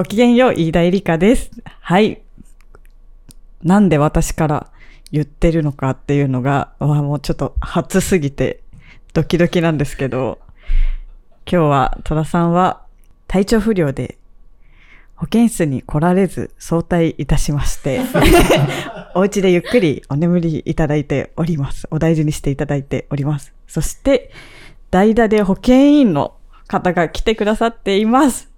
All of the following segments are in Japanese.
ごきげんよう、飯田絵梨香です。はい。なんで私から言ってるのかっていうのが、もうちょっと初すぎてドキドキなんですけど、今日は戸田さんは体調不良で保健室に来られず早退いたしまして、お家でゆっくりお眠りいただいております。お大事にしていただいております。そして、代打で保健委員の方が来てくださっています。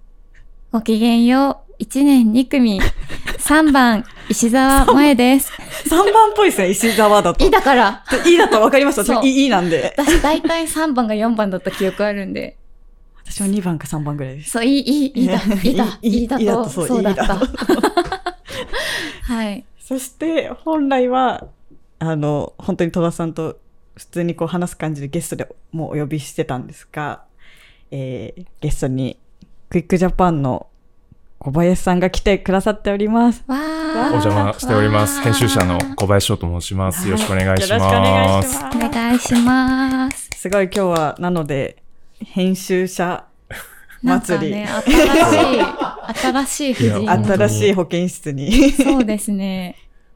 ごきげんよう。1年2組。3番、石沢萌です。3番っぽいですね、石沢だと。いいだから。いいだと分かりました。そう私いいなんで。私大体3番が4番だった記憶あるんで。私も2番か3番ぐらいです。そう、いい、いい、いいだ、いいだ、いいだと、そうだったと。はい。そして、本来は、あの、本当に戸田さんと普通にこう話す感じでゲストでもうお呼びしてたんですが、えー、ゲストにクイックジャパンの小林さんが来てくださっております。お邪魔しております。編集者の小林翔と申します。よろしくお願いしよろしくお願いします。ます。お願いします。すごい今日は、なので、編集者なんか祭り、ね、新しい、新しい婦人。新しい保健室に。そうですね。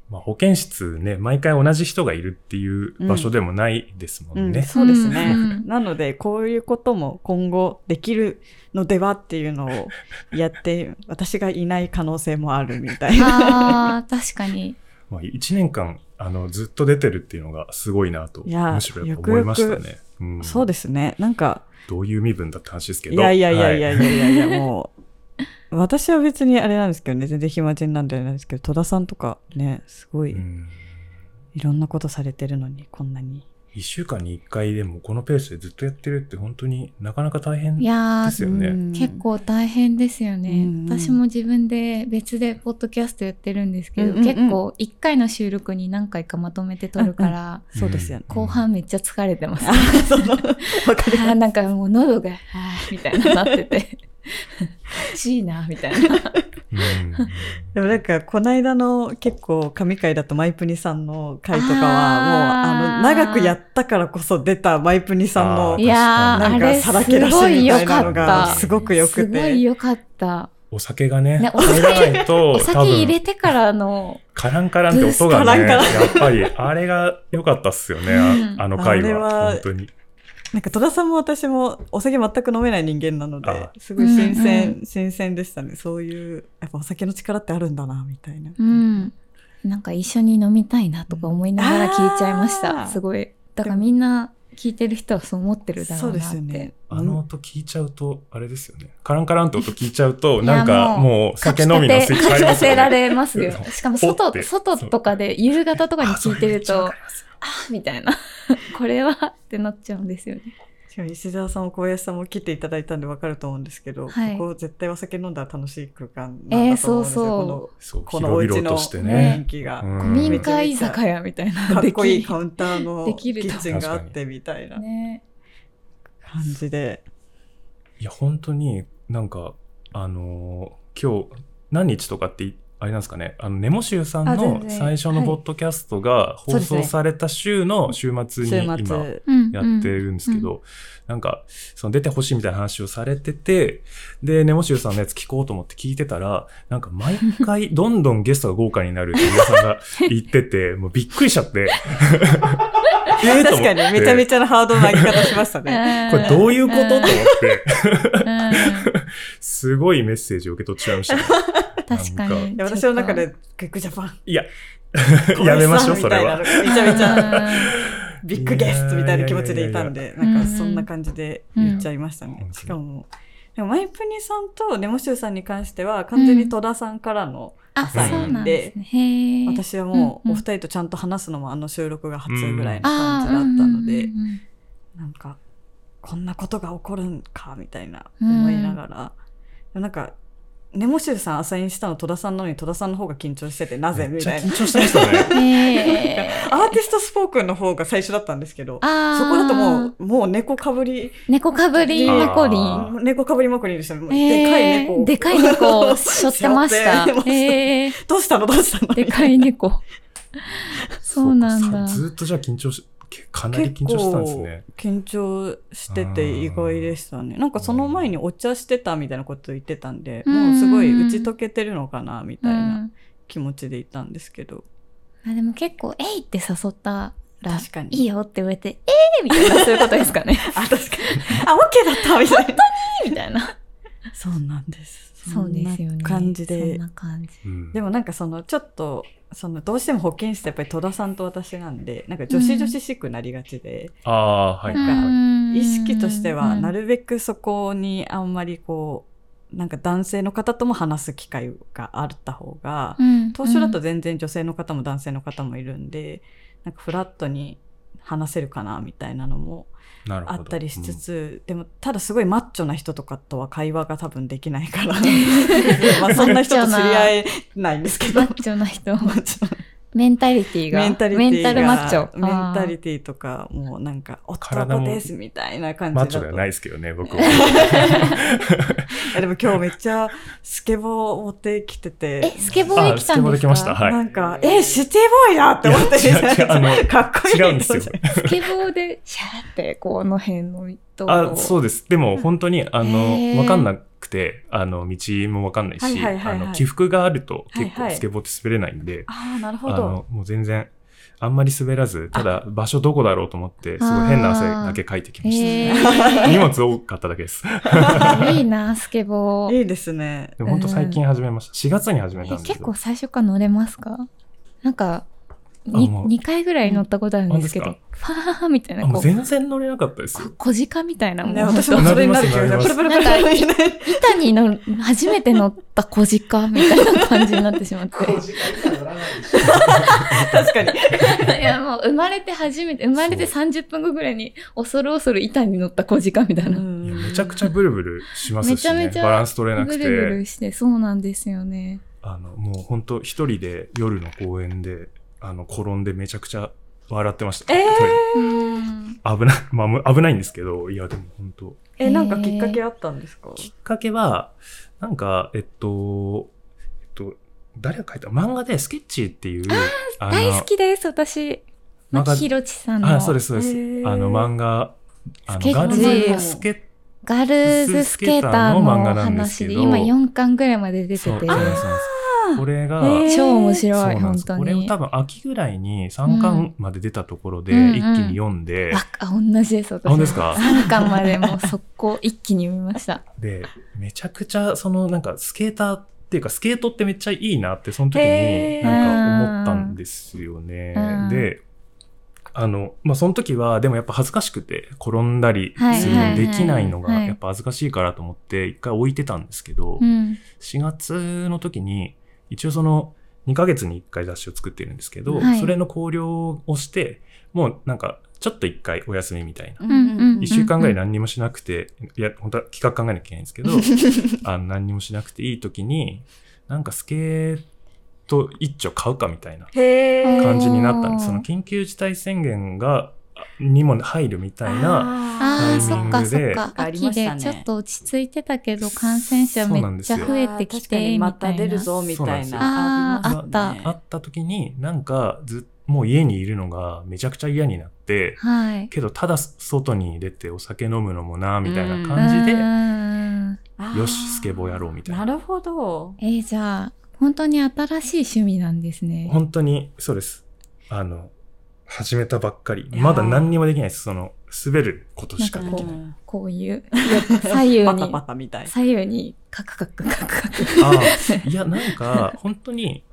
まあ、保健室ね、毎回同じ人がいるっていう場所でもないですもんね。うんそうですね。うんうん なので、こういうことも今後できるのではっていうのをやって、私がいない可能性もあるみたいな。あー、確かに。まあ、1年間、あの、ずっと出てるっていうのがすごいなと、いやむしろやっぱ思いましたね。ようん、そうですね。なんか、どういう身分だって話ですけど。いやいやいやいやはいやいやいや、もう、私は別にあれなんですけどね、全然暇人なんであれなんですけど、戸田さんとかね、すごい、うん。いろんなことされてるのに、こんなに。一週間に一回でもこのペースでずっとやってるって本当になかなか大変いやー、ですよね。うん。結構大変ですよね、うんうん。私も自分で別でポッドキャストやってるんですけど、うんうんうん。結構1回の収録に何回かまとめて撮るから、そうですよね。後半めっちゃ疲れてます、あその、わかりあーなんかもう喉が、みたいななってて、しいな、みたいな。うんでもなんか、この間の結構神回だとマイプニさんの回とかは、もう、あの、長くやったからこそ出たマイプニさんのあーいやー、なんかさらけ出しごいみたい良かっなのがた。すごく良くてすごい良かった。お酒がね、ねお酒入らないと、お酒多分入れてからの、カランカランって音がね、やっぱり、あれが良かったっすよね、うんああの回あれはは。本当に。なんか戸田さんも私もお酒全く飲めない人間なのであ、すごい新うん鮮、新鮮でしたね。そういう、やっぱお酒の力ってあるんだな、みたいな。うん。なんか一緒に飲みたいなとか思いながら聞いちゃいましあーた。すごい。だからみんな聞いてる人はそう思ってるだろそうでうなって。すよね。あの音聞いちゃうと、あれですよね。カランカランって音聞いちゃうと、なんかもう酒飲みのスイッチ入りますよかき立てらね。れますよ。しかも外、て外とかで夕方とかに聞いてるとあみたいな。これはってなっちゃうんですよね。しかも石澤さんも小林さんも来ていただいたんで分かると思うんですけど、はいここ絶対お酒飲んだら楽しい空間なんえーだと思うんですよ。そうそう、このこのお広家の々として雰ね。囲気が。うん古民家居酒屋みたいなかっこいいきカウンターのキッチンがあってみたいなね。感じで。いや、本当になんか、あのー今日、何日とかってい、あれなんですかね、あの、ネモシューさんあの最初のポッドキャストが放送された週の週末に週今、やってるんですけど、なんか、その出てほしいみたいな話をされてて、で、ネモシューさんのやつ聞こうと思って聞いてたら、なんか毎回 どんどんゲストが豪華になるって皆さんが言ってて、もうびっくりしちゃって。確かに、めちゃめちゃなハードな上げ方しましたね。これどういうことと思って、うん。すごいメッセージを受け取っちゃいましたね。確かに。いや私の中で、クイックジャパン。いや、やめましょう、それは。みたいなめちゃめちゃ、ゃ。ビッグゲストみたいな気持ちでいたんで、なんかうんそんな感じで言っちゃいましたねう。んしかも、でもマイプニさんとネモシューさんに関しては、完全に戸田さんからの、あ、そうなんですね。私はもうお二人とちゃんと話すのもあの収録が初ぐらいな感じだったので、なんか、こんなことが起こるんか、みたいな思いながら、でもなんか、ネモシューさんアサインしたの戸田さんなのに戸田さんの方が緊張してて、なぜ？みたいな緊。張してましたね。アーティストスポークンの方が最初だったんですけど、そこだともう、もう猫かぶり、猫かぶりマコリあン。猫かぶりまくりでしたね。でかい猫を。でかい猫を背負ってました どうしたの？どうしたの？でかい猫。そうなんだ。ずーっとじゃあ緊張し、けかなり緊張したんですね。緊張してて意外でしたね。なんかその前にお茶してたみたいなこと言ってたんで、うんもうすごい打ち解けてるのかなみたいうんな気持ちでいたんですけど。あでも結構、えいって誘ったら、確かにいいよって言われて、えーみたいな、そういうことですかね。あ、確かに。あ、オッケーだったみたいな。みたいな。そうなんです。そうですよね。そんな感じそでん。な感じ。うんでもなんかそのちょっと、そのどうしても保健室ってやっぱり戸田さんと私なんで、なんか女子女子しくなりがちで、ああ、はい。なんかか意識としてはなるるべくそこにあんまりこう、なんか男性の方とも話す機会があった方が、当初だと全然女性の方も男性の方もいるんで、なんかフラットに話せるかなみたいなのも。あったりしつつ、でもただすごいマッチョな人とかとは会話が多分できないから、まあそんな人と知り合えないんですけど。マッチョな人。マッチョなメンタリティが。メンタリティがメンタルマッチョ。メンタリテティとか、もうなんか、体も男ですみたいな感じ。マッチョではないですけどね、僕は。えでも今日めっちゃスケボー持ってきてて。え、スケボーで来たんですか？あスケボーで来ましたはいなんか、え、シティボーイだって思っていや違う違うあのかっこいい。違うんですよ。スケボーでシャーって、この辺の。あ、そうです。でも本当に、あの、わかんなくて、あの、道もわかんないし、はいはいはいはいあの、起伏があると結構はいはいスケボーって滑れないんで、ああ、なるほどあの。、もう全然、あんまり滑らず、ただ場所どこだろうと思って、すごい変な汗だけかいてきましへた。荷物多かっただけです。ー いいな、スケボー。いいですね。でも本当最近始めました。4月に始めたんですけどえ結構。最初から乗れますか？なんか、にもう2回ぐらい乗ったことあるんですけど、うんファーみたいな、全然乗れなかったです。小鹿みたいなもん。ね、私もそれになる気がなりますプルプルプル。板に乗る、初めて乗った小鹿みたいな感じになってしまって。確かに。いや、もう生まれて初めて、生まれて30分後ぐらいに、恐る恐る板に乗った小鹿みたいな。めちゃくちゃブルブルしますしね。バランス取れなくて。ブルブルして、そうなんですよね。あの、もう本当一人で夜の公園で、あの、転んでめちゃくちゃ笑ってました。えーうん。危ない、まあむ、危ないんですけど、いや、でも本当え、なんかきっかけあったんですか？きっかけは、なんか、えっと、えっと、誰が書いた？漫画でスケッチっていう、大好きです、私。漫画牧宏さんの。あ、そうです、そうです。あの、漫画、あの、スケッチガールズスケッガールズスケーターのスケーターの漫画なんですけど今4巻ぐらいまで出てて。そう、そうそうこれが、超面白い、そうなんです本当に。これを多分秋ぐらいに3巻まで出たところでうん一気に読んで、わあ、同じです、私。あ本当ですか？3巻までもう速攻一気に読みました。で、めちゃくちゃそのなんかスケーターっていうかスケートってめっちゃいいなってその時になんか思ったんですよねうん。で、あの、まあ、その時はでもやっぱ恥ずかしくて転んだりはいするのできないのはいがやっぱ恥ずかしいからと思って一回置いてたんですけど、うん。4月の時に、一応その2ヶ月に1回雑誌を作ってるんですけど、はいそれの考慮をして、もうなんか、ちょっと1回お休みみたいな。うんうん1週間ぐらい何にもしなくて、いや、本当は企画考えなきゃいけないんですけど、あの何にもしなくていい時に、なんかスケート一丁買うかみたいな感じになったんです。その緊急事態宣言が、にも入るみたいな、ああ、タイミンそっかグでそっか。あり秋ましたねでちょっと落ち着いてたけど、感染者めっちゃ増えてきて、まみたいな。た出るぞみたいな。あったあった時に、なんかずもう家にいるのがめちゃくちゃ嫌になって、はい。けどただ外に出てお酒飲むのもな、みたいな感じで、うんあーよし、スケボーやろうみたいな。なるほど。えー、じゃあ、本当に新しい趣味なんですね。本当に、そうです。あの、始めたばっかり。まだ何にもできないです。その、滑ることしかできない。うんこういう、左右パタに、パタみたいな。左右にカクカクカクカク。ああ、いや、なんか、本当に、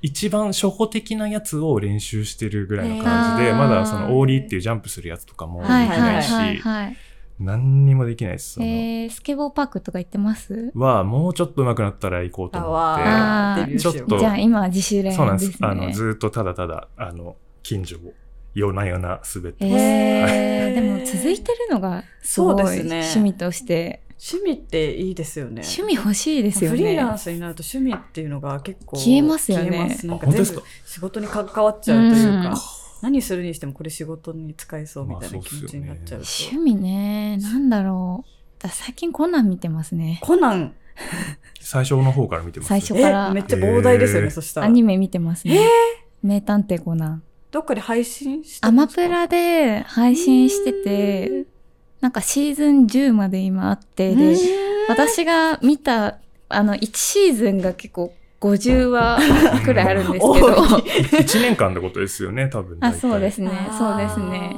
一番初歩的なやつを練習してるぐらいの感じで、まだその、オーリーっていうジャンプするやつとかもできはいなはいし、はい。何にもできないです。えー、スケボーパークとか行ってます？は、もうちょっと上手くなったら行こうと思って。ちょっとじゃあ今自主練そうなんです。あの、ずーっとただただ、あの、近所を夜な夜な滑ってます。でも続いてるのがすごいそうですね趣味として、趣味っていいですよね。趣味欲しいですよね。フリーランスになると趣味っていうのが結構消えますよねなんか全部仕事に関わっちゃうというか、うん何するにしてもこれ仕事に使えそうみたいなまあ気持ちになっちゃうと。趣味ね、なんだろう。私最近コナン見てますね。コナン、最初の方から見てます。最初えからめっちゃ膨大ですよね、へーそしたら。アニメ見てますね。名探偵コナン。どっかで配信してアますか？マプラで配信してて、なんかシーズン10まで今あって、で、私が見た、あの、1シーズンが結構50話くらいあるんですけど、1年間ってことですよね、多分。あ、そうですね、そうですね。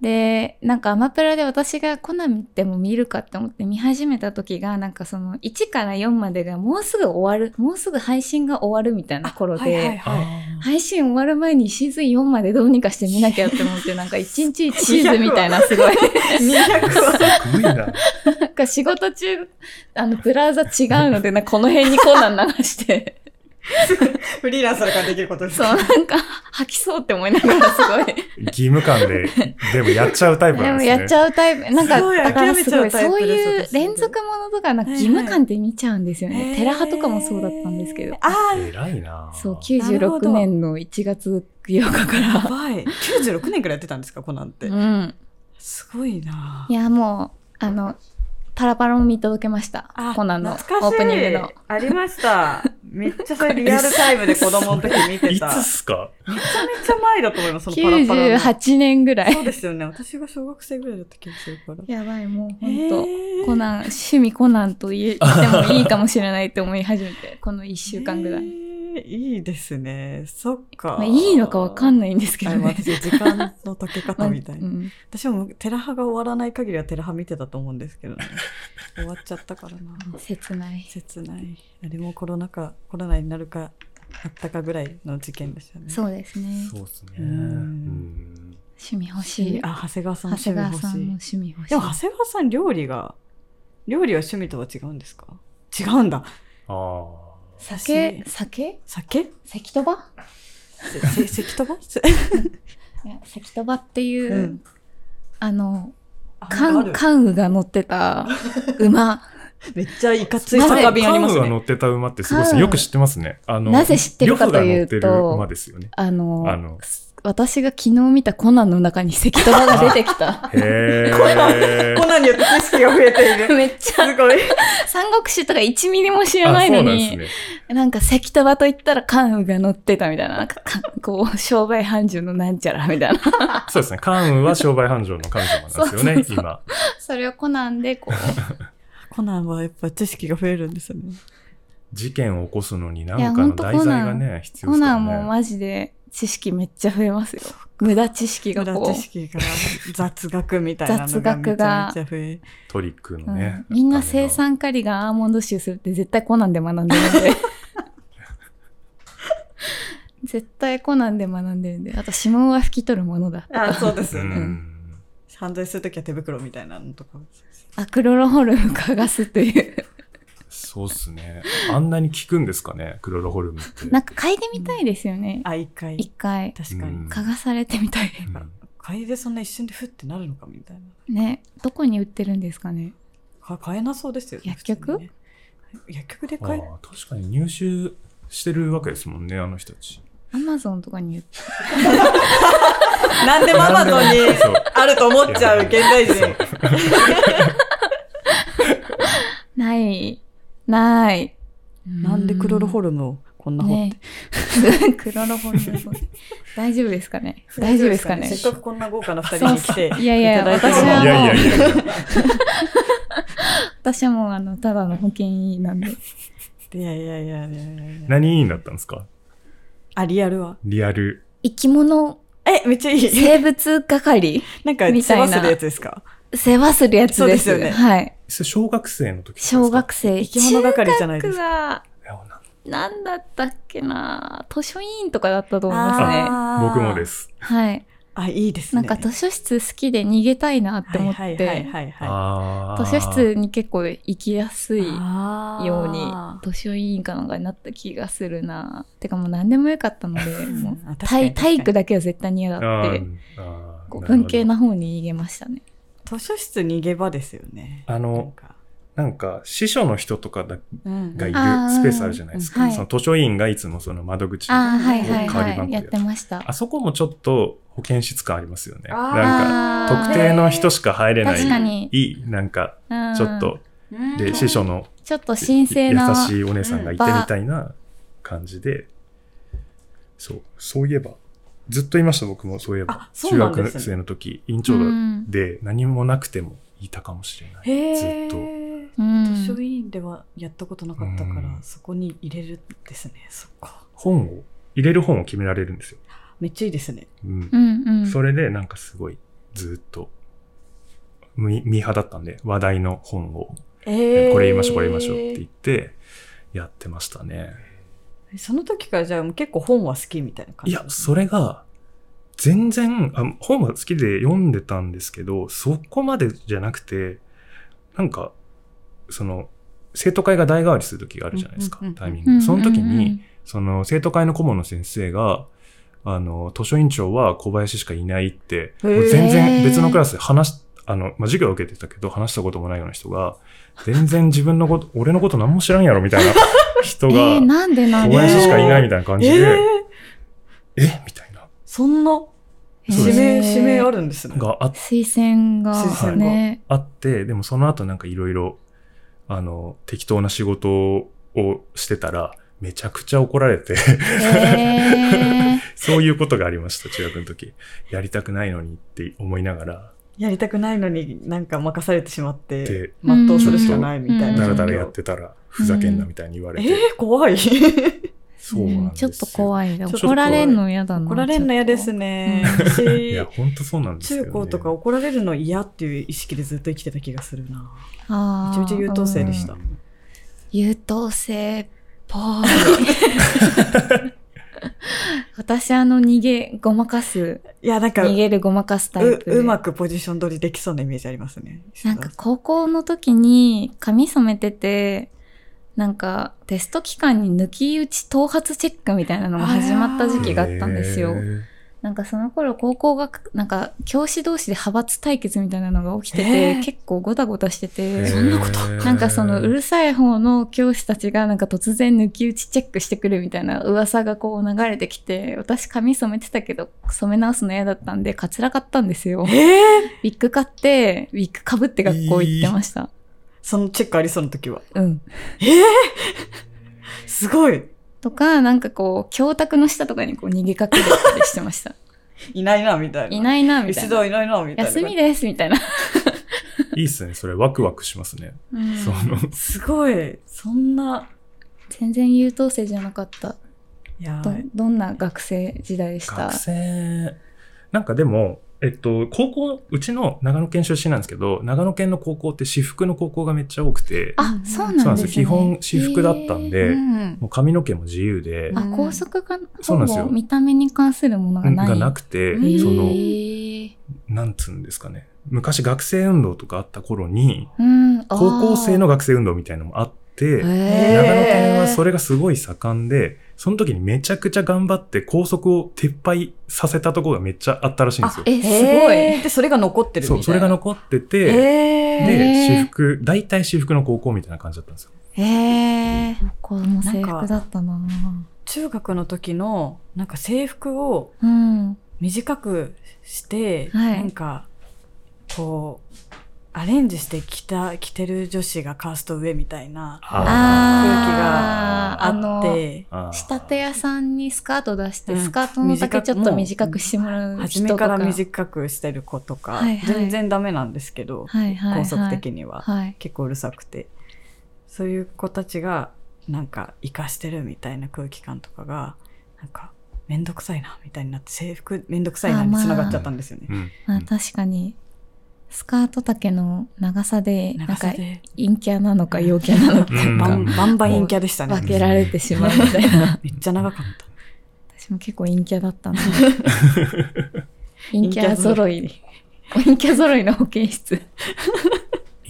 あで、なんかアマプラで私がコナンでも見るかって思って見始めた時が、なんかその1から4までがもうすぐ終わる、もうすぐ配信が終わるみたいな頃で、はいはいはいあ配信終わる前にシーズン4までどうにかして見なきゃって思って、なんか1日1シーズンみたいなすごい、200話。ーすごいな。なんか仕事中、あの、ブラウザ違うので、なこの辺にコナン流して、フリーランスだからできることですそう、なんか吐きそうって思いながらすごい。義務感で、でもやっちゃうタイプでなんですね。もやっちゃうタイプ。なんか、だからすごい、そういう私連続ものとか、なんか義務感で見ちゃうんですよね。テラハとかもそうだったんですけど。ああ、偉いなそう、なるほど96年の1月8日かやら。ばい。96年くらいやってたんですか、コナンってう。ん。すごいないや、もう、あの、パラパラも見届けましたあ。コナンのオープニングの。ありました。めっちゃそれリアルタイムで子供の時見ていた。つっすか？めちゃめちゃ前だと思います、そのパラパラの。98年ぐらいそ。うですよね。私が小学生ぐらいだった気がするから。やばい、もうえ本当ーコナン、趣味コナンと言ってもいいかもしれないって思い始めて、この1週間ぐらい。えーいいですね。そっか。まあ、いいのかわかんないんですけどね。あ私、時間の解け方みたいな。うん私もテラハが終わらない限りはテラハ見てたと思うんですけどね。終わっちゃったからな。切ない。切ない。あれもコロナ禍、コロナになるか、あったかぐらいの事件でしたね。そうですね。そうですね。趣味欲しい。あ、長谷川さんの長谷川さんの趣味欲しい。趣味欲しい。でも長谷川さん料理が、料理は趣味とは違うんですか？違うんだ。ああ。酒、酒？酒？関とばせせ 関飛ばとばっていう、うんあの、あ関なんかある関羽が乗ってた 馬。めっちゃいかつい酒瓶ありますね。カンが乗ってた馬ってすごいですカンね。よく知ってますね。あの、なぜ知ってるかというと馬ですよね。あの、あの私が昨日見たコナンの中に関とばが出てきた。へコナンによって知識が増えている。めっちゃ、すごい。三国志とか1ミリも知ー。らないのあそうなんね。なんか関とばと言ったら関羽が乗ってたみたいな、なんかかこう、商売繁盛のなんちゃらみたいな。そうですね。関羽は商売繁盛の神様なんですよね、今。それをコナンでこう、コナンはやっぱ知識が増えるんですよね。事件を起こすのにい何やほんとかの題材がね、必要コですね。ナンもマジで知識めっちゃ増えますよ。無駄知識が無こう。駄知識から雑学みたいなの雑がめち学がゃめちゃ増え。トリックうんのね。みんな生産カリがアーモンド臭するって絶対コナンで学んでるんで。絶対コナンで学んでるんで。あと指紋は拭き取るものだ。あ、そうですうよね。ん。犯罪するときは手袋みたいなのとか。あ、クロロホルム嗅がすという。そうっすね。あんなに効くんですかね、クロロホルムって。なんか嗅いでみたいですよね。あ、一回。一回。確かに。うん嗅がされてみたい。うん買いでそんな一瞬でフッてなるのかみたいな。ね。どこに売ってるんですかね。か買えなそうですよね。薬局？薬局であ買えあ確かに入手してるわけですもんね、あの人たち。アマゾンとかに売って なんでもアマゾンに？あると思っちゃう現代人。ない。ない。なんでクロロホルムをこんな掘って。ね。クロロホルム。大丈夫ですかね？大丈夫ですかね？せっかくこんな豪華な二人に来ていやいやただいてるの私はいやいやいやいや。私はもうあの、ただの保険医なんで。いやいやいやいやいやいや。何になったんですか？あ、リアルは？リアル。生き物え、めっちゃいい。生物係？なんか、みたいな世話するやつですか？世話するやつです。そうですよねはい。それ小学生の時ですか？小学生。生き物係じゃないですか中学はいやななんだったっけな？図書委員とかだったと思いますね。僕もで。す。はい。あ、いいですね。なんか図書室好きで逃げたいなって思っはいはいはいて、はいはああ。図書室に結構行きやすいように図書委員かなんかになった気がするなてかもう何でもよかったので、もう 体育だけは絶対に嫌だって、文系な方に逃げましたね。図書室逃げ場ですよね。あのなんか司書の人とかだうんがいるスペースあるじゃないですか。はいその図書委員がいつもその窓口ああ、はいこうはい代わり番号はい。やってました。あそこもちょっと保健室感ありますよね。なんか、特定の人しか入れない、いい、なんか、うんちょっと、で、司書のちょっと神聖な。優しいお姉さんがいてみたいな感じで、そう、そういえば、ずっといました、僕もそういえば中学生の時、院長で何もなくてもいたかもしれない。へずっと。図書委員ではやったことなかったから、うんそこに入れるんですね。そっか。本を、入れる本を決められるんですよ。めっちゃいいですね。うんうんうん。それでなんかすごい、ずっと、ミミーハーだったんで、話題の本を、えこれ言いましょう、これ言いましょうって言って、やってましたね。その時からじゃあ結構本は好きみたいな感いや、じなんですねそれが、全然あ、本は好きで読んでたんですけど、そこまでじゃなくて、なんか、その、生徒会が代替わりする時があるじゃないですかうんうんうん、タイミング。その時に、その生徒会の顧問の先生が、あの、図書委員長は小林しかいないって、全然別のクラスで話し、あの、まあ、授業を受けてたけど、話したこともないような人が、全然自分のこと、俺のこと何も知らんやろみたいな人えが、ー、なんでなんで？小林しかいないみたいな感じで、えーえ？みたいな。そんな指名、指名あるんですね。があっ推薦が推薦がね。あって、でもその後なんかいろいろ、あの、適当な仕事をしてたら、めちゃくちゃ怒られて、へー そういうことがありました、中学の時。やりたくないのにって思いながら、やりたくないのになんか任されてしまってで、全うするしかないみたいな。うんだらだらやってたら、ふざけんなみたいに言われて。えー、怖い。そうなんですよ。ちょっと怖い。っと怖い怒られんの嫌だな。怒られるの嫌ですね。ね。いや、私、ほんとそうなんですよ、ね。中高とか怒られるの嫌っていう意識でずっと生きてた気がするな。あーめちゃめちゃ優等生でしたうん優等生っぽい。私あの逃げ、ごまかす、いや、なんか、逃げるごまかすタイうプで。うまくポジション取りできそうなイメージありますね。なんか高校の時に髪染めてて、なんかテスト期間に抜き打ち頭髪チェックみたいなのが始まった時期があったんですよなんかその頃高校が、なんか教師同士で派閥対決みたいなのが起きてへーて、結構ゴタゴタしてて、そんなこと？なんかそのうるさい方の教師たちがなんか突然抜き打ちチェックしてくるみたいな噂がこう流れてきて、私髪染めてたけど染め直すの嫌だったんで、カツラ買ったんですよ。えー、ウィッグ買って、ウィッグかぶって学校行ってました。そのチェックありそうな時は？うん。すごい。とか、なんかこう、教託の下とかにこう逃げ隠れたりしてました。いないな、みたいな。いないな、みたいな。一度いないな、みたいな。休みです、みたいな。いいっすね。それワクワクしますね。うんその、すごい。そんな、全然優等生じゃなかった。どいやー、どんな学生時代でした？学生、なんかでも、えっと、高校、うちの長野県出身なんですけど、長野県の高校って私服の高校がめっちゃ多くて、あ、そうなんですね。そうなんですよ。基本私服だったんでへー。うんもう髪の毛も自由で、あ、校則が、ほそうなんですよ。ぼ見た目に関するものがない。がなくて、へー。その、なんつうんですかね。昔学生運動とかあった頃に、うん、高校生のが、学生運動みたいなのもあって、長野県はそれがすごい盛んで、その時にめちゃくちゃ頑張って校則を撤廃させたところがめっちゃあったらしいんですよ。え、すごい。で、それが残ってるみたいな。そう、それが残ってて、えで、私服、大体私服の高校みたいな感じだったんですよ。へえ。高校も制服だったな中学の時の、なんか制服をうん。短くして、はいなんか、こう、アレンジして着た、着てる女子がカースト上みたいなあーあって、仕立て屋さんにスカート出して、うんスカートの丈ちょっと短くしてもらう人とか。初めから短くしてる子とか、はいはい全然ダメなんですけど、はいはい、はい。高速的には、はい。結構うるさくて。そういう子たちが、なんか、活かしてるみたいな空気感とかが、なんか、めんどくさいな、みたいになって、制服めんどくさいなにあまあ繋がっちゃったんですよね。うん。まあ確かに、スカート丈の長さで、なんか、陰キャなのか陽キャなのか、うんバンバンバン陰キャでしたね。分けられてしまうみたいな。めっちゃ長かった。私も結構陰キャだったな。陰キャ揃い。陰キャ揃いの保健室。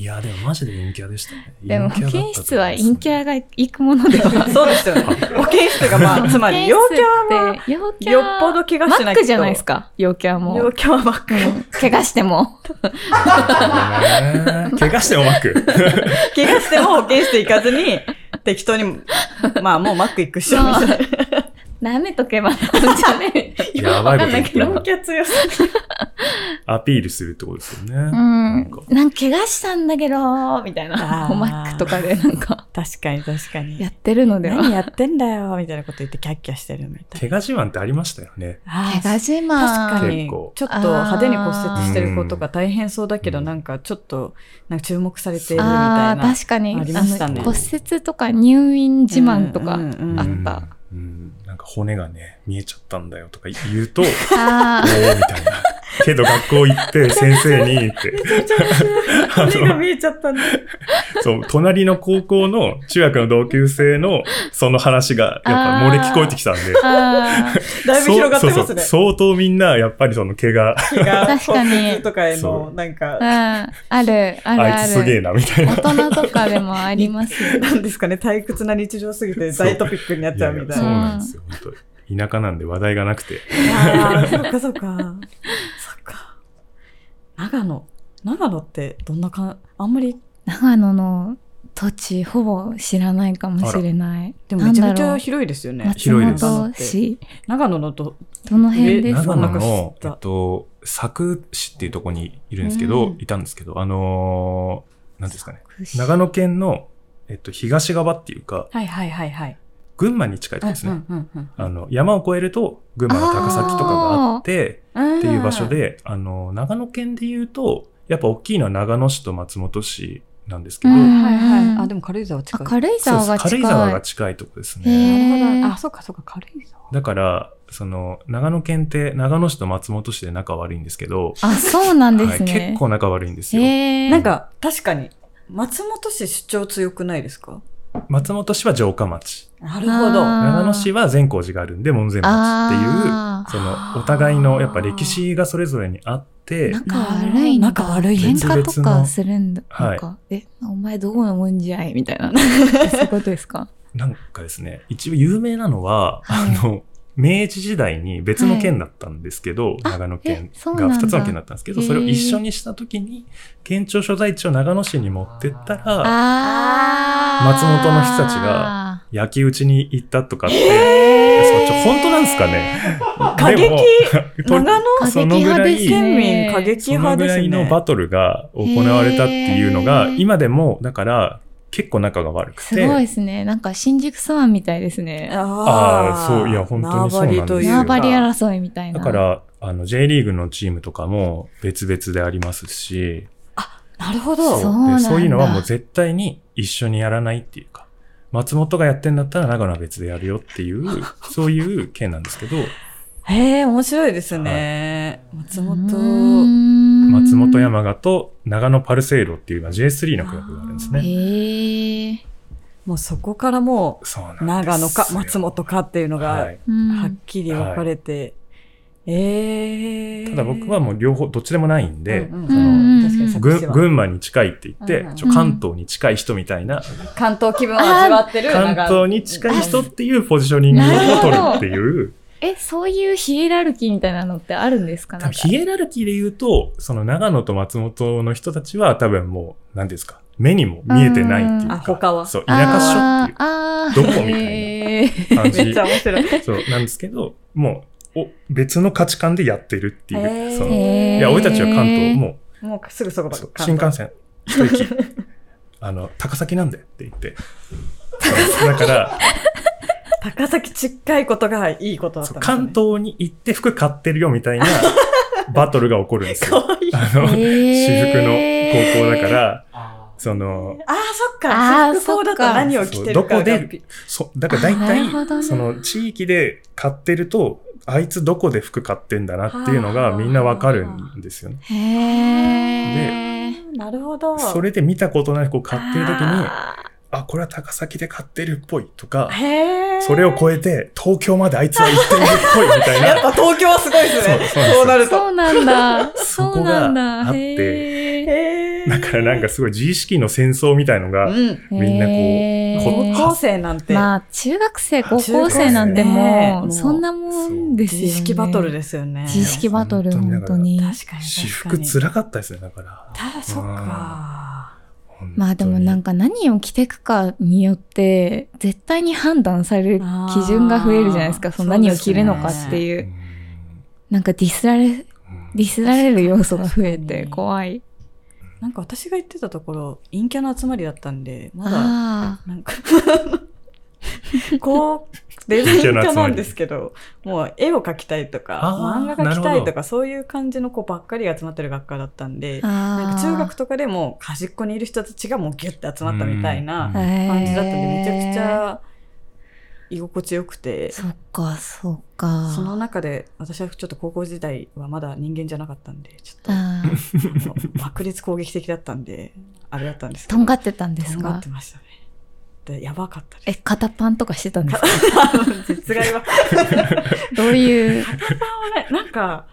いや、でもマジで陰キャでしたね。でも保健室は陰キャが行くものでは。そうですよね。保健室がまあ、つまり、陽キャは、って、陽キャよっぽど怪我してないとマックじゃないですか、陽キャも。陽キャはマック。うん怪我しても。ね 怪我してもマック。怪我しても保健室行かずに、適当に、まあもうマック行くっしょ、みたいな。舐めとけばなんじゃね？え。やばいこと言ってるキャ強すぎる。アピールするってことですよね。うん。なんかなんか怪我したんだけど、みたいな。あーマックとかでなんか、確かに確かに。やってるのでは。何やってんだよみたいなこと言ってキャッキャしてるみたい怪我自慢ってありましたよね。な。怪我自慢。確かに結構ちょっと派手に骨折してる子とあか大変そうだけど、うんなんかちょっとなんか注目されているみたいな。ああ、確かに。ありましたね骨折とか入院自慢とかうんうんうんあった。うん。うんなんか骨がね、見えちゃったんだよとか言うと、おあーみたいな。けど学校行って 先生にって。骨が見えちゃったんだ。そう、隣の高校の中学の同級生のその話がやっぱ漏れ聞こえてきたんで。だいぶ広がってますね。そうそう相当みんなやっぱりその怪我、気が確かにとかへの、なんか、あ。ある、あるああいつすげえる。なみたいな。大人とかでもありますよ。なんですかね、退屈な日常すぎて大トピックになっちゃうみたいややそうな。なんですよ、本当に田舎なんで話題がなくて。ああ、そっかそっか。そっか。長野。長野ってどんなかあんまり、長野の土地ほぼ知らないかもしれない。でもめちゃめちゃ広いですよね。松広いです。長野のど、どの辺です長かなんか知野のえっと、佐久市っていうところにいるんですけど、うんいたんですけど、あのー、なんていうんですかね。長野県の、えっと、東側っていうか、はいはいはいはい。群馬に近いところですね。あの、山を越えると、群馬の高崎とかがあって、うん。っていう場所で、あの、長野県で言うと、やっぱ大きいのは長野市と松本市なんですけど、うんはいはい。あ、でも軽井沢近あ、い。軽井沢が近い。軽井沢が近いとこですへね。ーなるほど。あ、そうかそうか、軽井沢。だから、その、長野県って長野市と松本市で仲悪いんですけど、あ、そうなんですはい、ね。結構仲悪いんですよ。なん、か、確かに、松本市主張強くないですか？松本市は城下町。なるほど。長野市は善光寺があるんで門前町っていう、その、お互いのやっぱ歴史がそれぞれにあって、仲悪いんだ。仲悪い喧嘩とかするんだ。はいなんか、え、お前どこのもんじゃいみたいな。そういうことですか？なんかですね、一応有名なのは、はいあの、明治時代に別の県だったんですけど、あ長野県が二つの県だったんですけど、それを一緒にした時に、県庁所在地を長野市に持ってったら、松本の人たちが、焼き討ちに行ったとかって、本当なんですかね。過激。でもと長野そのぐらい、県ね民過激その派ですぐらいのね。バトルが行われたっていうのが今でも、だから、結構仲が悪くて。すごいですね。なんか新宿スワンみたいですね。あーそういや本当にそうなんですよ縄張り争いみたいな。だから、あの、J リーグのチームとかも別々でありますし、なるほど。そうなんだでそういうのはもう絶対に一緒にやらないっていうか、松本がやってんだったら長野は別でやるよっていう、そういう県なんですけど、へえ、面白いですね。松うー本。ん松本山雅と長野パルセイロっていうまあ J3 のクラブがあるんですね。へえ。もうそこからもそう長野か松本かっていうのが、はっきり分かれて。ええ。ただ僕はもう両方、どっちでもないんで、うんうんそのうん確かにぐ作詞は群馬に近いって言って、うんうんちょ関東に近い人みたいな、関東気分を味わってる。関東に近い人っていうポジショニングを取るっていう、え、そういうヒエラルキーみたいなのってあるんですか？か。ヒエラルキーで言うと、その長野と松本の人たちは多分もう、何ですか、目にも見えてないっていうか、あ他は。そう、田舎っしょっていう。どこみたいな感じ。めっちゃ面白い。そう、なんですけど、もう、お別の価値観でやってるっていう。そのいや、俺たちは関東、ももうすぐそこう、だそう新幹線、一駅、あの、高崎なんだよって言って。そうだから、高崎ちっかいことがいいことだったね関東に行って服買ってるよみたいな バトルが起こるんですよ。かわいい。あの、私服の高校だから、その、ああ、そっか。制服校だと何を着てるかそうどこがでそ、だから大あなるほどね体、その地域で買ってると、あいつどこで服買ってんだなっていうのがみんなわかるんですよね。へーなるほど。それで見たことない子買ってる時に、ああ、これは高崎で買ってるっぽいとかー、へえ。それを超えて東京まであいつは行ってるっぽいみたいな、やっぱ東京はすごいですね。そうそうなると。そうなんだ。そそこがうなんだ。あってだからなんかすごい自意識の戦争みたいのが、うん。みんなこう高校生なんて、まあ、中学生、高校生なんてもう、そんなもんですよね。自意識バトルですよね。自意識バトル、本当に。確かに私。服辛かったですね、だから。ただ、そっか。まあでもなんか、か何を着てくかによって、絶対に判断される基準が増えるじゃないですか。その何を着るのかっていう。う。ん。なんかディスられディスられる要素が増えて怖い。なんか私が行ってたところ、陰キャの集まりだったんで、まだ、あなんか、こう、デザイン科なんですけど、もう絵を描きたいとか、漫画描きたいとか、そういう感じの子ばっかり集まってる学科だったんであ。、なんか中学ととかでも端っこにいる人たちがもうギュッて集まったみたいなうん感じだったんで、めちゃくちゃ。ゃ居心地よくて、そっか、そっか。その中で私はちょっと高校時代はまだ人間じゃなかったんで、ちょっと、爆裂攻撃的だったんで、あれだったんですけど。とんがってたんですか？とんがってましたね。でやばかったえ、です。肩パンとかしてたんですか？実害は。どういう？なんか、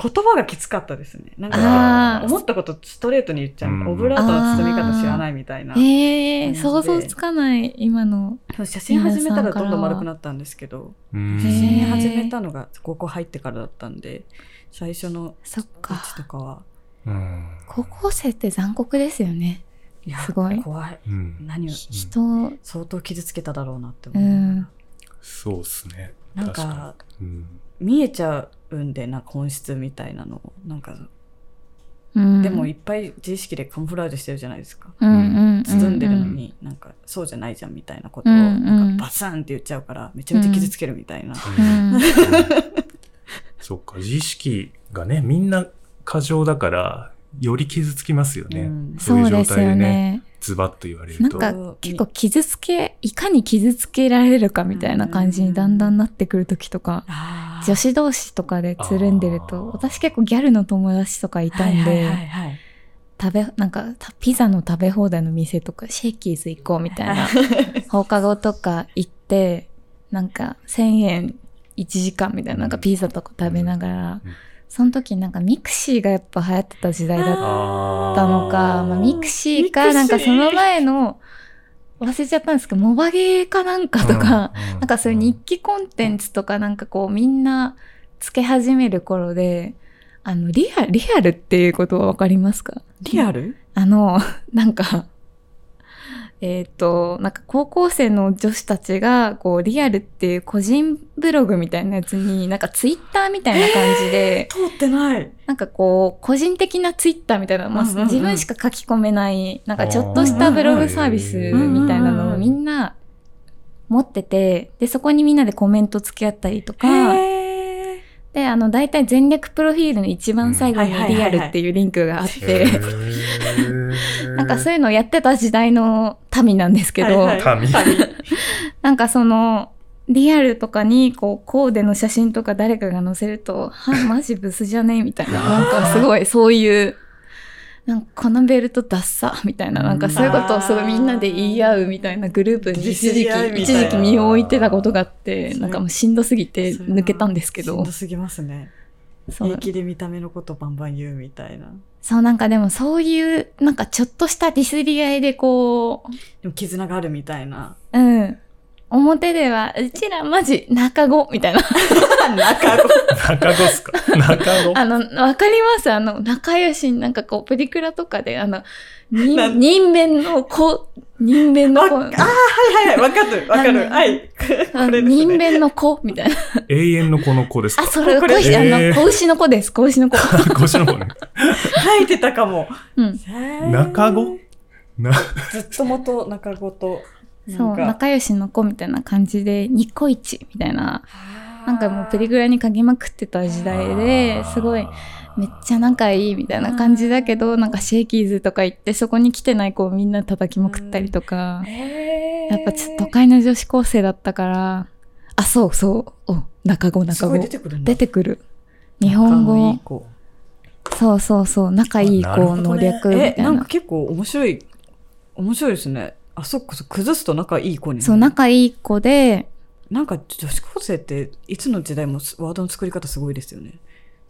言葉がきつかったですね。なんか、思ったことストレートに言っちゃう。うんオブラートの包み方知らないみたいな。ええー、想像つかない、今の。写真始めたらどんどん丸くなったんですけど、うん写真始めたのが高校入ってからだったんで、最初のそっか。うちとかは、うん高校生って残酷ですよね。すごい怖い。うん何を、人、相当傷つけただろうなってう思う。ん。そうですね。なん確かうん見えちゃうんで、なんか本質みたいなのを。なんか、うん。でもいっぱい自意識でカモフラージュしてるじゃないですか。うん。包んでるのに、なんかそうじゃないじゃんみたいなことを、なんかバサンって言っちゃうから、めちゃめちゃ傷つけるみたいな。うん。うん。そっか、自意識がね、みんな過剰だから、より傷つきますよね。うん。そういう状態でね、よね。ズバッと言われると。なんか結構傷つけ、いかに傷つけられるかみたいな感じにだんだんなってくるときとか、あー。女子同士とかでつるんでると、私結構ギャルの友達とかいたんではいはいはい、はい。食べ、なんかたピザの食べ放題の店とか、シェイキーズ行こうみたいな 放課後とか行って、なんか1000円1時間みたいな、なんかピザとか食べながらうん、その時なんか mixi がやっぱ流行ってた時代だったのか、まあ、 mixi か、なんかその前の、忘れちゃったんですけど、モバゲーかなんかとか、なんかそういう日記コンテンツとかなんかこうみんなつけ始める頃で、あの、リアル、リアルっていうことはわかりますか？リアル？あの、なんか、えっ、と、なんか高校生の女子たちが、こう、リアルっていう個人ブログみたいなやつに、なんかツイッターみたいな感じで、通ってない。なんかこう、個人的なツイッターみたいな、まあうんうんうん。自分しか書き込めない、なんかちょっとしたブログサービスみたいなのをみんな持ってて、で、そこにみんなでコメント付き合ったりとか、へーで、あの、大体全略プロフィールの一番最後にリアルっていうリンクがあっへて、ー。なんかそういうのをやってた時代の民なんですけど、はいはい。民。なんかその、リアルとかに、こう、コーデの写真とか誰かが載せると、は、マジブスじゃね？みたいな。なんかすごい、そういう、なんかこのベルトダッサみたいな、なんかそういうことをすごいみんなで言い合うみたいなグループに一時期、一時期身を置いてたことがあって、なんかもうしんどすぎて抜けたんですけどしんど、すぎますね。平気で見た目のことバンバン言うみたいな。そうなんかでもそういう、なんかちょっとしたディスり合いでこう、でも絆があるみたいな。うん。表では、うちらマジ中子みたいな。仲子。中子っすか？中子？あの、わかります？あの、仲良しになんかこう、プリクラとかで、あの、人なん人弁の子、人弁の子、わあー、はいはいはい、わかる、わかる。はい。あのこれです人ね。弁の子みたいな。永遠の子の子ですか？あ、それ、あえーの、子牛の子です。子牛の子。腰の子ね。書いてたかも。うん。中子？な、ずっと元中子と。そう、仲良しの子みたいな感じで、ニコイチみたいな。なんかもうプリクラにかけまくってた時代で、すごい、めっちゃ仲いいみたいな感じだけど、なんかシェイキーズとか行って、そこに来てない子をみんな叩きまくったりとか。やっぱちょっと都会の女子高生だったから、あ、そうそう、お、中語、中語すごい出。てくるんだ。出てくる。日本語。子そうそうそう、仲いい子の略みたえ、いな。なんか結構面白い、面白いですね。あ、そっか、崩すと仲いい子になる。そう、仲いい子で、なんか女子高生っていつの時代もワードの作り方すごいですよね。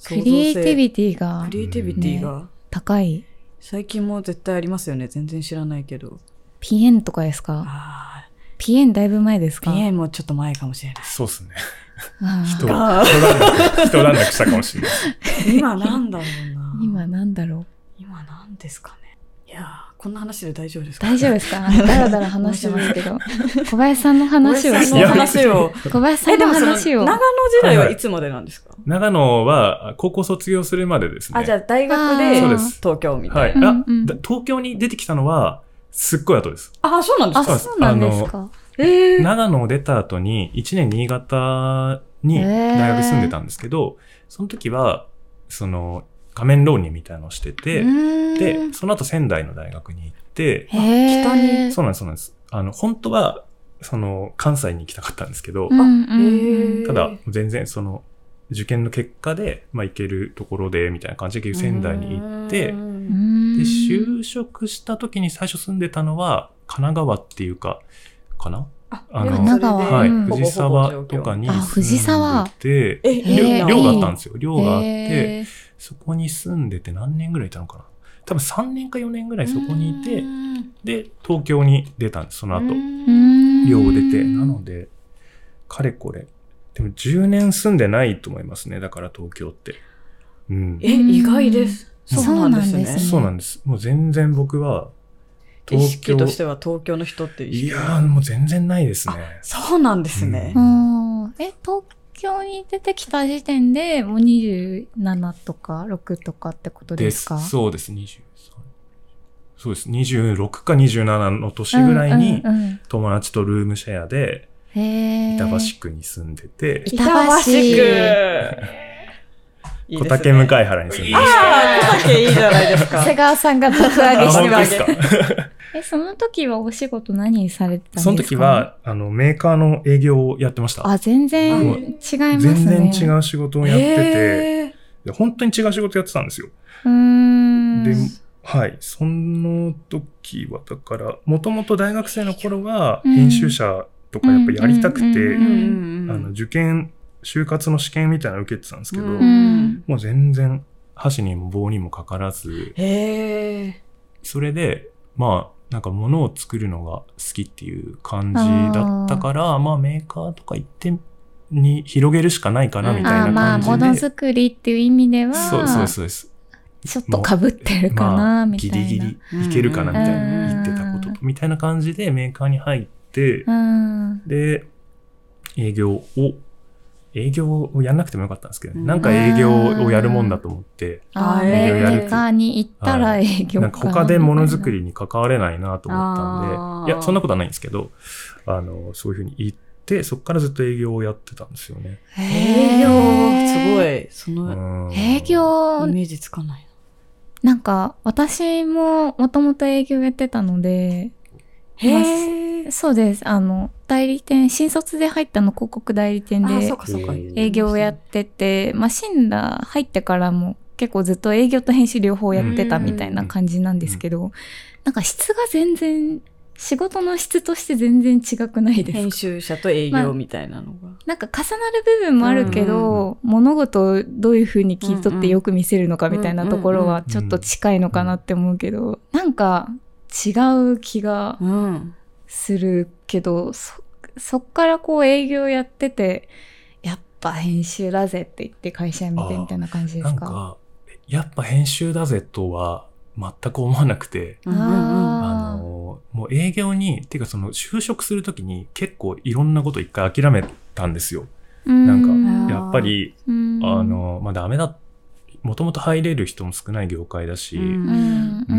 クリエイティテビティがクリエイティビティが、高い。最近も絶対ありますよね。全然知らないけど。ピエンとかですか？あピエンだいぶ前ですあ、か PA もちょっと前かもしれない。そうっすね。あ人、一ーあ段落、一段落したかもしれない。今なんだろうな。今なんだろう。今なんですかね。いやーこんな話で大丈夫ですか？大丈夫ですか？だらだら話してますけど。小林さんの話を小林さんのして。話を。小林さえ、んの話を。長野時代はいつまでなんですか？長野は高校卒業するまでですね。あ、じゃあ大学でそうです東京みたはいい。な。東京に出てきたのは、すっごい後です。あ、そうなんですあ、かそうなんですか？ええ。長野を出た後に、1年新潟に大学住んでたんですけど、その時は、その、画面浪人みたいなのをしてて、で、その後仙台の大学に行って、北に。そうなんです、そうなんです。あの、本当は、その、関西に行きたかったんですけど、うんただ、全然その、受験の結果で、まあ行けるところで、みたいな感じで仙台に行ってで、就職した時に最初住んでたのは、神奈川っていうか、かな？ああのでもそれではい、うん藤沢とかにあ藤沢。住んでて、寮があったんですよ。寮があって、そこに住んでて何年ぐらいいたのかな多分3年か4年ぐらいそこにいて、で、東京に出たんです、その後。うん寮を出て。なので、かれこれ。でも10年住んでないと思いますね。だから東京って。うん。え、意外です。そうなんですね。そうなんです。もう全然僕は、意東京。識としては東京の人っていう意識いやー、もう全然ないですね。そうなんですねう。んえ、東京に出てきた時点でもう27とか6とかってことですか？そうです。23。そうです。26か27の年ぐらいに友達とルームシェアで板橋区に住んでて、板橋 小竹向原に住んでました。ああ、小竹いいじゃないですか。瀬川さんが爆上げあ、してま本当ですすか？え、その時はお仕事何されてたんですか？その時、は、あの、メーカーの営業をやってました。あ、全然違いますね。全然違う仕事をやってて、へーで本当に違う仕事やってたんですよ。うーん。で、はい。その時は、だから、もともと大学生の頃は、うん編集者とかやっぱやりたくて、あの、受験、就活の試験みたいなの受けてたんですけど、うんもう全然、箸にも棒にもかからず。それで、まあ、なんか物を作るのが好きっていう感じだったから、まあメーカーとか行って、に広げるしかないかなみたいなあーまあ、感じで。ものづくりっていう意味では、そうそうそうです。ちょっと被ってるかな、まあみたいな。ギリギリいけるかなみたいうんな言ってたことと、みたいな感じでメーカーに入って、うん。で、営業を、営業をやんなくてもよかったんですけど、うんなんか営業をやるもんだと思って、あーあー営業やるメーカーに行ったら営業なんか他でものづくり。りに関われないなと思ったんで、いや、そんなことはないんですけど、あの、そういうふうに言って、そこからずっと営業をやってたんですよね。営業、すごい。い。その、うん営業？イ、メージつかないなんか、私ももともと営業やってたので、な。へえ。そうです。あの、代理店、新卒で入ったの広告代理店あ、で。営業をやってて、まあ、信羅入ってからも結構ずっと営業と編集両方やってたみたいな感じなんですけど、なんか質が全然、仕事の質として全然違くないです編か集者と営業みたいなのが。なんか重なる部分もあるけど、物事をどういう風に切り取ってよく見せるのかみたいなところはちょっと近いのかなって思うけど、なんか違う気がうん。するけど、そ、そっからこう営業やってて、やっぱ編集だぜって言って会社辞めてみたいな感じですか？なんか、やっぱ編集だぜとは全く思わなくて、うんうんうん。ああの、もう営業に、っていうかその就職するときに結構いろんなこと一回諦めたんですよ。ーうん。あー。やっぱり、うん。あの、まあ、ダメだ、もともと入れる人も少ない業界だし、ううん。う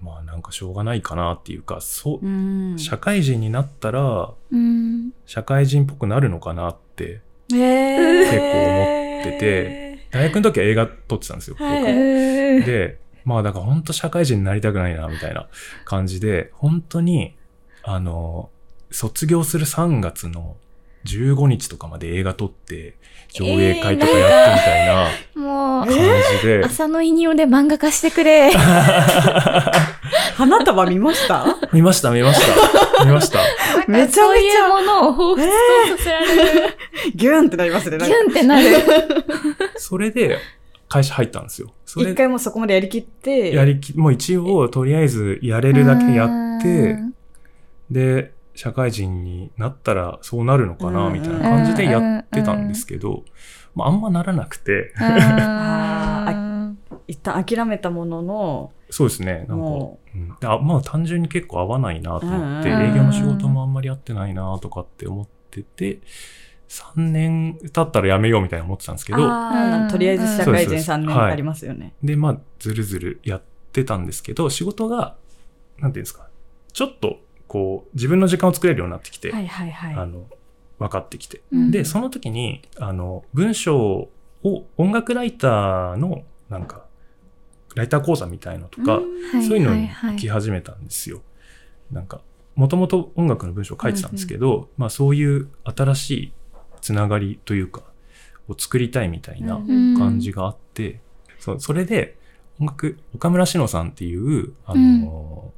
まあなんかしょうがないかなっていうか、そう、うん。社会人になったら、うん社会人っぽくなるのかなって。結構思ってて、大学の時は映画撮ってたんですよ。はいで、まあだから本当社会人になりたくないな、みたいな感じで、本当に、あの、卒業する3月の15日とかまで映画撮って、上映会とかやってみたいなもう、感じで、朝の引用で漫画化してくれ。花束見ました？見ました、見ました。見ました。めちゃめちゃそういうものを彷彿とさせられる。ギュンってなりますね。ギなんかュンってなる。それで、会社入ったんですよ。それ一回もそこまでやりきって、やりき、もう一応、とりあえずやれるだけやって、で、社会人になったらそうなるのかな、うん。みたいな感じでやってたんですけど、まあ、あんまならなくて、あ一旦諦めたものの、そうですね。なんか、もう。ん、あまあ単純に結構合わないなと思って、うん。うん営業の仕事もあんまり合ってないなとかって思ってて、3年経ったら辞めようみたいな思ってたんですけど、とりあえず社会人そうですそうです。3年はい。ありますよね。で、まあ、ずるずるやってたんですけど、仕事が、なんていうんですか、ちょっと、こう、自分の時間を作れるようになってきて、はいはいはい。あの、分かってきて。うんで、その時に、あの、文章を音楽ライターの、なんか、ライター講座みたいのとか、はいそういうのに行き始めたんですよ。なんか、もともと音楽の文章を書いてたんですけど、まあそういう新しいつながりというか、を作りたいみたいなうん感じがあって、そうそれで、音楽、岡村志乃さんっていう、あの、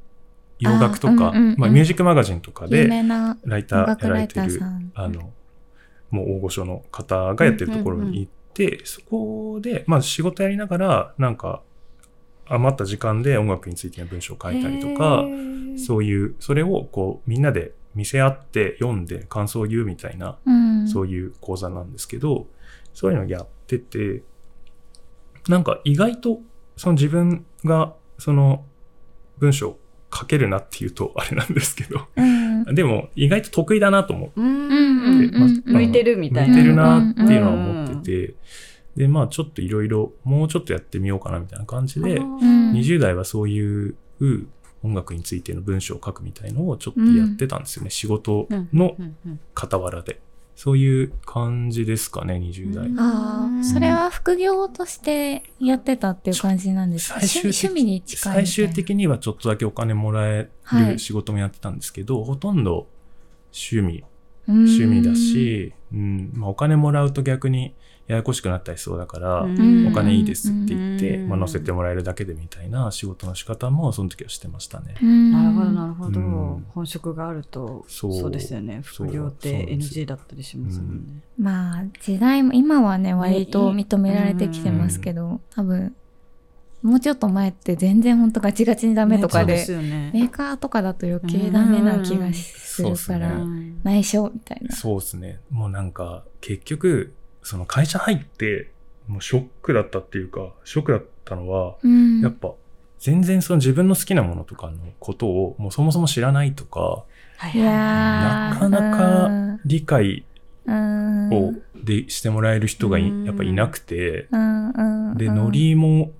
洋楽とか、あうんうんうんまあミュージックマガジンとか有で、ライターやられてる。あの、もう大御所の方がやってるところに行って、そこで、まあ仕事やりながら、なんか、余った時間で音楽についての文章を書いたりとか、そういう、それをこう、みんなで見せ合って読んで感想を言うみたいな、うん。そういう講座なんですけど、そういうのをやってて、なんか意外と、その自分が、その、文章を書けるなっていうとあれなんですけど、うん。でも意外と得意だなと思ってうんうんうんまあうん向いてるみたいな。向いてるなっていうのは思ってて、で、まあちょっといろいろ、もうちょっとやってみようかなみたいな感じで、うん20代はそういう音楽についての文章を書くみたいのをちょっとやってたんですよね。仕事のうんうん傍らで。そういう感じですかね、20代。うんああ、それは副業としてやってたっていう感じなんですか？最終的趣味に近いみたいな。最終的にはちょっとだけお金もらえはいる仕事もやってたんですけど、ほとんど趣味、趣趣味だ、し、うんまあ、お金もらうと逆にややこしくなったりしそうだから、うんお金いいですって言って、うんまあ、乗せてもらえるだけでみたいな仕事の仕方もその時はしてましたね。ななるほど、なるほどうん。本職があると、そうですよね。副業って NG だったりしますもんね。まあ、時代も、今はね、割と認められてきてますけど、多分、もうちょっと前って全然本当ガチガチにダメとかで、ね。メーカーとかだと余計ダメな気がするかうら、ん内緒みたいな。そうですね。もうなんか、結局、その会社入って、もうショックだったっていうか、ショックだったのは、うん。やっぱ、全然その自分の好きなものとかのことをもうそもそも知らないとか、なかなか理解うん、をでしてもらえる人がやっぱいなくて、うん、うん。で、ノリも、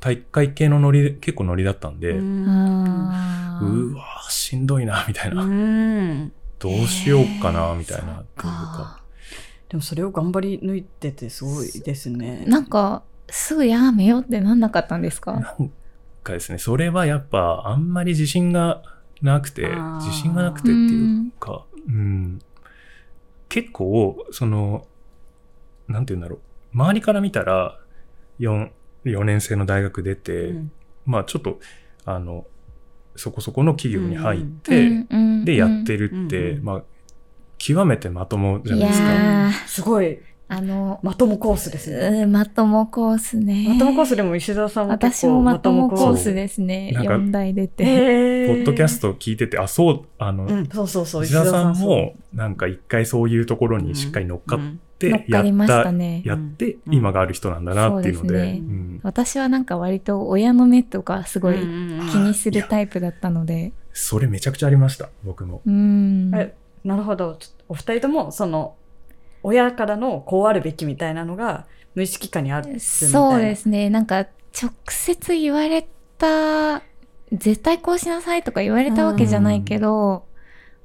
大会系のノリで、結構ノリだったんで、うわーしんどいな、みたいな。うんどうしようかな、みたいな。そっっていうかか。でもそれを頑張り抜いててすごいですね。なんか、すぐやめようってなんなかったんですか？なんかですね、それはやっぱあんまり自信がなくて自信がなくてっていうか、うん、結構、その、なんて言うんだろう。周りから見たら、4、4年生の大学出て、うん。まあちょっと、あの、そこそこの企業に入って、うんでやってるって、まあ、極めてまともじゃいないですか。すごい、あの、まともコースですね。うんまともコースね。まともコースでも石澤さんも私もまともコースでですね。なんか4代出て。へポッドキャスト聞いてて、あ、そう、あの、うん、そうそうそう。石田さんそうも、なんか一回そういうところにしっかり乗っかっうんて、乗っやっ。やって、うん今がある人なんだなっていうので、私はなんか割と親の目とかすごい気うんにするタイプだったので。それめちゃくちゃありました、僕も。うん。えなるほど。お二人とも、その、親からのこうあるべきみたいなのが、無意識下にあるみたいな。そうですね。なんか、直接言われた、絶対こうしなさいとか言われたわけじゃないけど、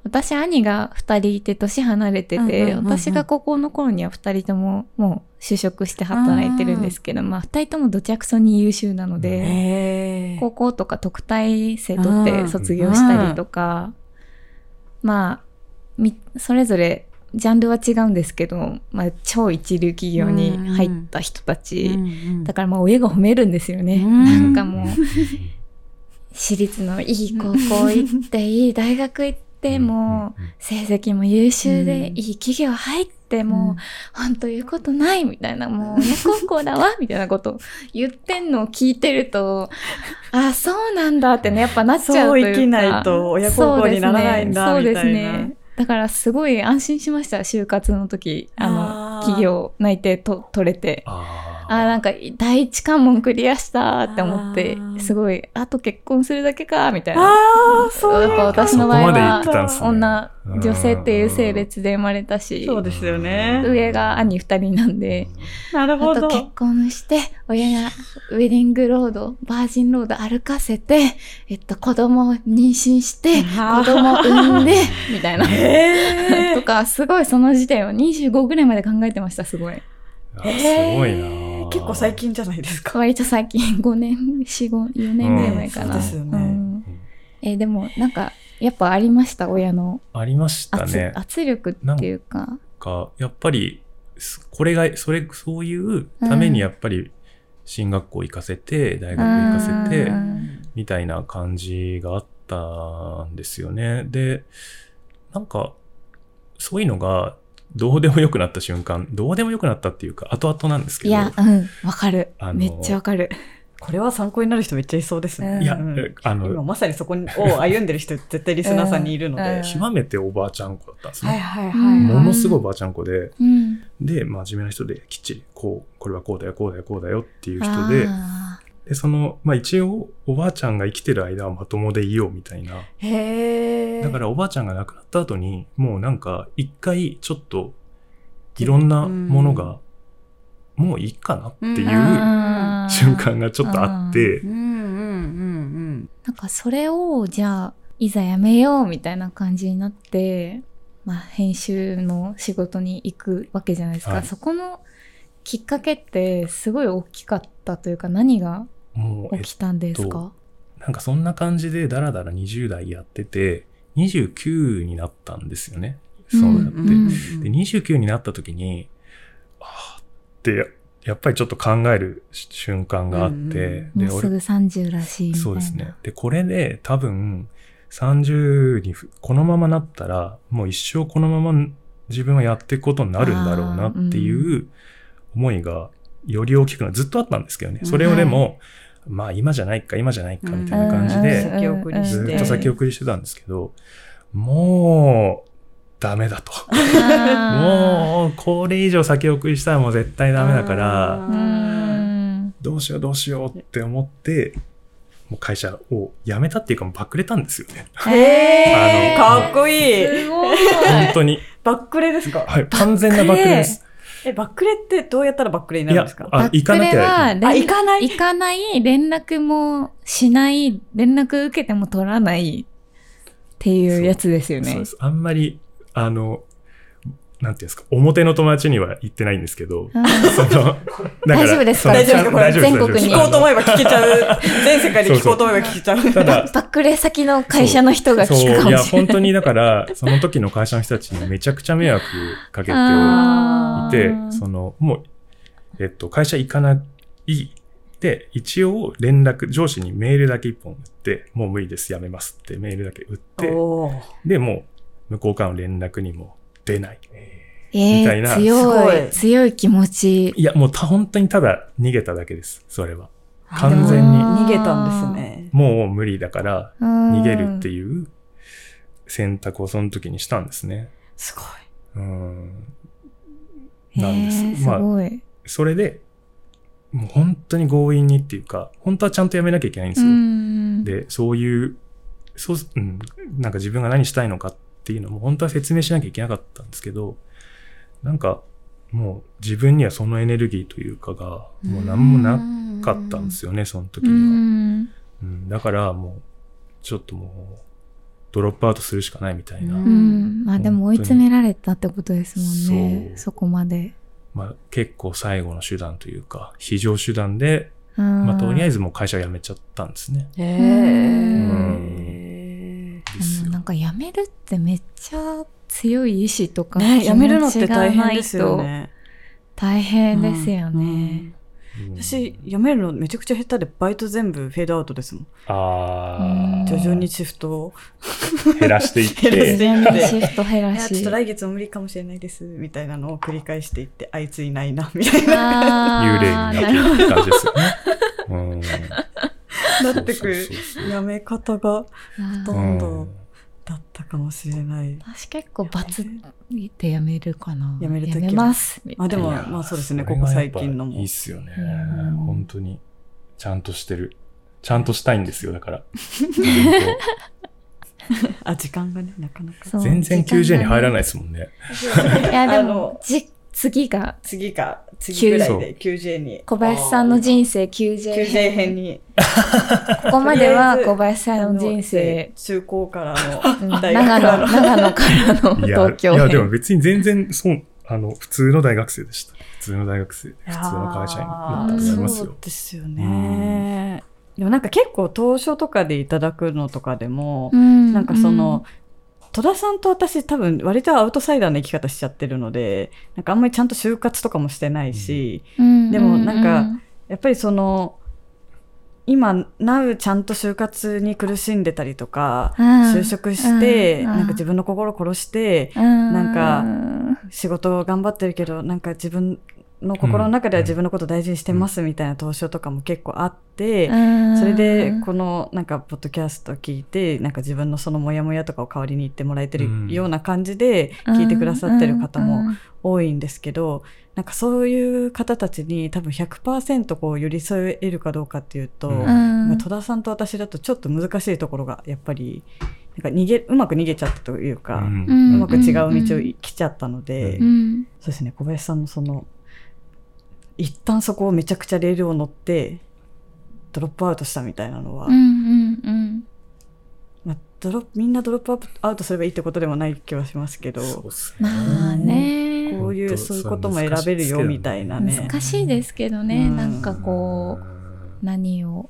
私、兄が二人いて年離れてて、うんうんうんうん私が高校の頃には二人とももう就職して働いてるんですけど、まあ二人ともどちゃくそに優秀なので、高校とか特待生取って卒業したりとか、まあ、み、それぞれジャンルは違うんですけど、まあ、超一流企業に入った人たち、うんうん。だからまあ親が褒めるんですよね。うん。なんかもう、私立のいい高校行って、いい大学行って、もう、成績も優秀で、うん。いい企業入って、もう、本当言うことないみたいな、もう親孝行だわみたいなこと言ってんのを聞いてると、あ、そうなんだってね、やっぱなっちゃうというか。そう生きないと親孝行にならないんだみたいな。そうですね。だからすごい安心しました、就活の時。あの、企業内定と取れて。ああーなんか第一関門クリアしたって思ってすごいあと結婚するだけかみたいなああ、そうやっぱ私の場合はね女女性っていう性別で生まれたしそうですよね。上が兄二人なんでなるほど。あと結婚して親がウェディングロードバージンロード歩かせて、えっと、子供を妊娠して子供産んで みたいな。へ とか、すごいその時点は25ぐらいまで考えてました、すごい。あすごいなー結構最近じゃないですか。割と最近、5年、4、5、4年ぐらい前かな。うんそうですよねんえーでも、なんか、やっぱありました、親のありました圧,、ね。圧力っていうか。か、やっぱり、すこれが、それ、そういうためにやっぱり、進学校行かせて、大学行かせてう、んみたいな感じがあったんですよね。で、なんか、そういうのが、どうでもよくなった瞬間、どうでもよくなったっていうか、後々なんですけど、いや、うん、わかるめっちゃわかる。これは参考になる人めっちゃいそうですね。うんいや、うんえあ今の、まさにそこを歩んでる人絶対リスナーさんにいるので。うんうん極めておばあちゃん子だったんですね。はいはいうんものすごいおばあちゃん子で、うん。で、真面目な人できっちり、こう、これはこうだよ、こうだよ、こうだよっていう人で、あで、その、まあ一応、おばあちゃんが生きてる間はまともでいようみたいな。へえ。だからおばあちゃんが亡くなった後に、もうなんか、一回ちょっと、いろんなものが、もういいかなっていう瞬間がちょっとあって。う、ん。うん。うん。なん。かそれを、じゃあ、いざやめようみたいな感じになって、まあ、編集の仕事に行くわけじゃないですか。はい。そこのきっかけってすごい大きかったというか、何がもう、え起きたんですか、なんかそんな感じでダラダラ20代やってて、29になったんですよね。そうやって。うんうんで、29になった時に、ああって、やっぱりちょっと考える瞬間があって、うんで、もうすぐ30らしいみたいな。そうですね。で、これで多分、30にふこのままなったら、もう一生このまま自分はやっていくことになるんだろうなっていう思いがより大きくなる。ずっとあったんですけどね。それをでも、まあ今じゃないか、今じゃないかみたいな感じうんで、ずっと先送りしてたんですけど、もう、ダメだと。あもう、これ以上先送りしたらもう絶対ダメだから。どうしようどうしようって思って、もう会社を辞めたっていうかもうバックれたんですよね。へえ。あのかっこいい。すごい。本当に。バックレですか？はい、完全なバックれです。え、バックレってどうやったらバックレにないるんやですか、あ、行かなきゃいけない。あ行かない？行かない、連絡もしない、連絡受けても取らないっていうやつですよねそうで。す。あんまり、あの、なんていうんですか、表の友達には言ってないんですけど、大丈夫ですか？大丈夫ですか？全国に聞こうと思えば聞けちゃう。全世界で聞こうと思えば聞けちゃう。ただ、バックレ先の会社の人がそう、聞くかいや、もしれない。本当にだから、その時の会社の人たちにめちゃくちゃ迷惑かけてあいてー、その、もう、えっと、会社行かない。で、一応連絡、上司にメールだけ一本打って、もう無理です、やめますってメールだけ打って、で、もう、向こうからの連絡にも出ない。えみたいなー、強いい、強い気持ち。いや、もうた、本当にただ逃げただけです、それは。あ完全に逃げたんですね。もう無理だから、逃逃げるってういう選択をその時にしたんですね。すごい。うん。ん。なんですえー、すまあごい。それで、もう本当に強引にっていうか、本当はちゃんとやめなきゃいけないんでうすよ。ん。で、そういう、そう、うん、なんか自分が何したいのかっていうのも本当は説明しなきゃいけなかったんですけど、なんかもう自分にはそのエネルギーというかが、もう何もなかったんですよね、その時うには。ん。うん、だからもう、ちょっともう、ドロップアウトするしかないみたいな。うんうん。まあでも追い詰められたってことですもんね。そうそこまで。まあ結構最後の手段というか、非常手段で、うん。まあとりあえず。ずもう会社を辞めちゃったんですね。へんーですよでもなんか辞めるってめっちゃ強い意志とか、ね、気やめるのって大変ですよね。と大変ですよね。うん私、やめるのめちゃくちゃ下手で、バイト全部フェードアウトですもん。あ徐々にシフトを。あ、減らしていっ減らしてて、いってシフト減いや、らし。ちょっと来月も無理かもしれないです、みたいなのを繰り返していって、あいついないな、みたいな。幽霊になっていく感じですよね。うん。なってくやめ方が。ほどどんどかもしれない。私結構バツってやめるかな。やめる時やめます。あでもまあそうですねここ最近のもいいっすよねうん。本当に。ちゃんとしてる。ちゃんとしたいんですよ、だから。あ時間がねなかなか。全然 9J に入らないい。ですもんね。いや、でもあの、じ、次が、次か次ぐらいで 9J に小林さんの人生 9J 9J 編。編にここまでは小林さんの人生、中高からうんの大長野、学からの長野からのいや、東京いや、でも編。別に全然、そう、あの、普通の大学生でした。普通の大学生で、普通の会社員だったと思いますそうよ。ですよね。でもなんか結構当初とかでいただくのとかでも、うんなんかその、、戸田さんと私多分割とアウトサイダーな生き方しちゃってるので、なんかあんまりちゃんと就活とかもしてないし、うん。でもなんか、やっぱりその、今、なうちゃんと就活に苦しんでたりとか、うん。就職して、うん。なんか自分の心殺して、ななんか仕事頑張ってるけど、なんか自分の心の中では自分のこと大事にしてますみたいな投書とかも結構あって、それでこのなんかポッドキャスト聞いてなんか自分のそのモヤモヤとかを代わりに言ってもらえてうんるような感じで聞いてくださってる方も多いんですけどなんかそういう方たちに多分100%こう寄り添えるかどうかっていうと、戸田さんと私だとちょっと難しいところがやっぱりなんか逃げうまく逃げちゃったというか、ううんまく違う道を来ちゃったので、ううん。そうですね小林さんのその一旦そこをめちゃくちゃレールを乗ってドロップアウトしたみたいなのは、うんうんうん。まあ、ドロみんなドロップアウトすればいいってことでもない気はしますけど。まあね。こういうそういうことも選べるよみたいなね。難しいですけどね、うん。なんかこう何を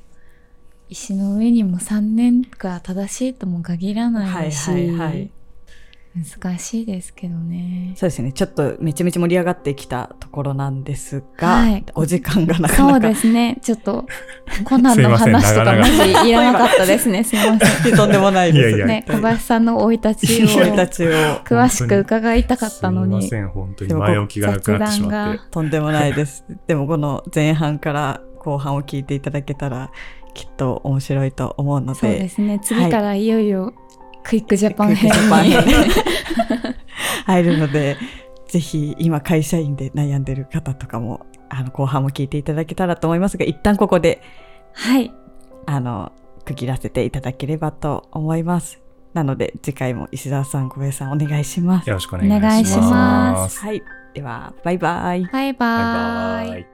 石の上にも3年が正しいとも限らないし、はいはいはい難しいですけどね。そうですねちょっとめちゃめちゃ盛り上がってきたところなんですが、はいお時間がなかそうなかですね。ちょっと、コナンの話とかマ長々ジいらなかったですね。すいません。とんでもないですいやいやね、小林さんの生い立ちを詳しく伺いたかったのにすいませ。ん、本当に前置きがなくなってしまって。とんでもないです。でもこの前半から後半を聞いていただけたらきっと面白いと思うので。そうですね。次からいよいよ、クイックジャパン編に。編 入るので、ぜひ今会社員で悩んでる方とかも、あの後半も聞いていただけたらと思いますが、一旦ここで、はい。あの、区切らせていただければと思います。なので次回も石澤さん、小林さんお願いします。よろしくお願いします。お願いしますはい。では、バイバイ。バイババイーイ。バイ。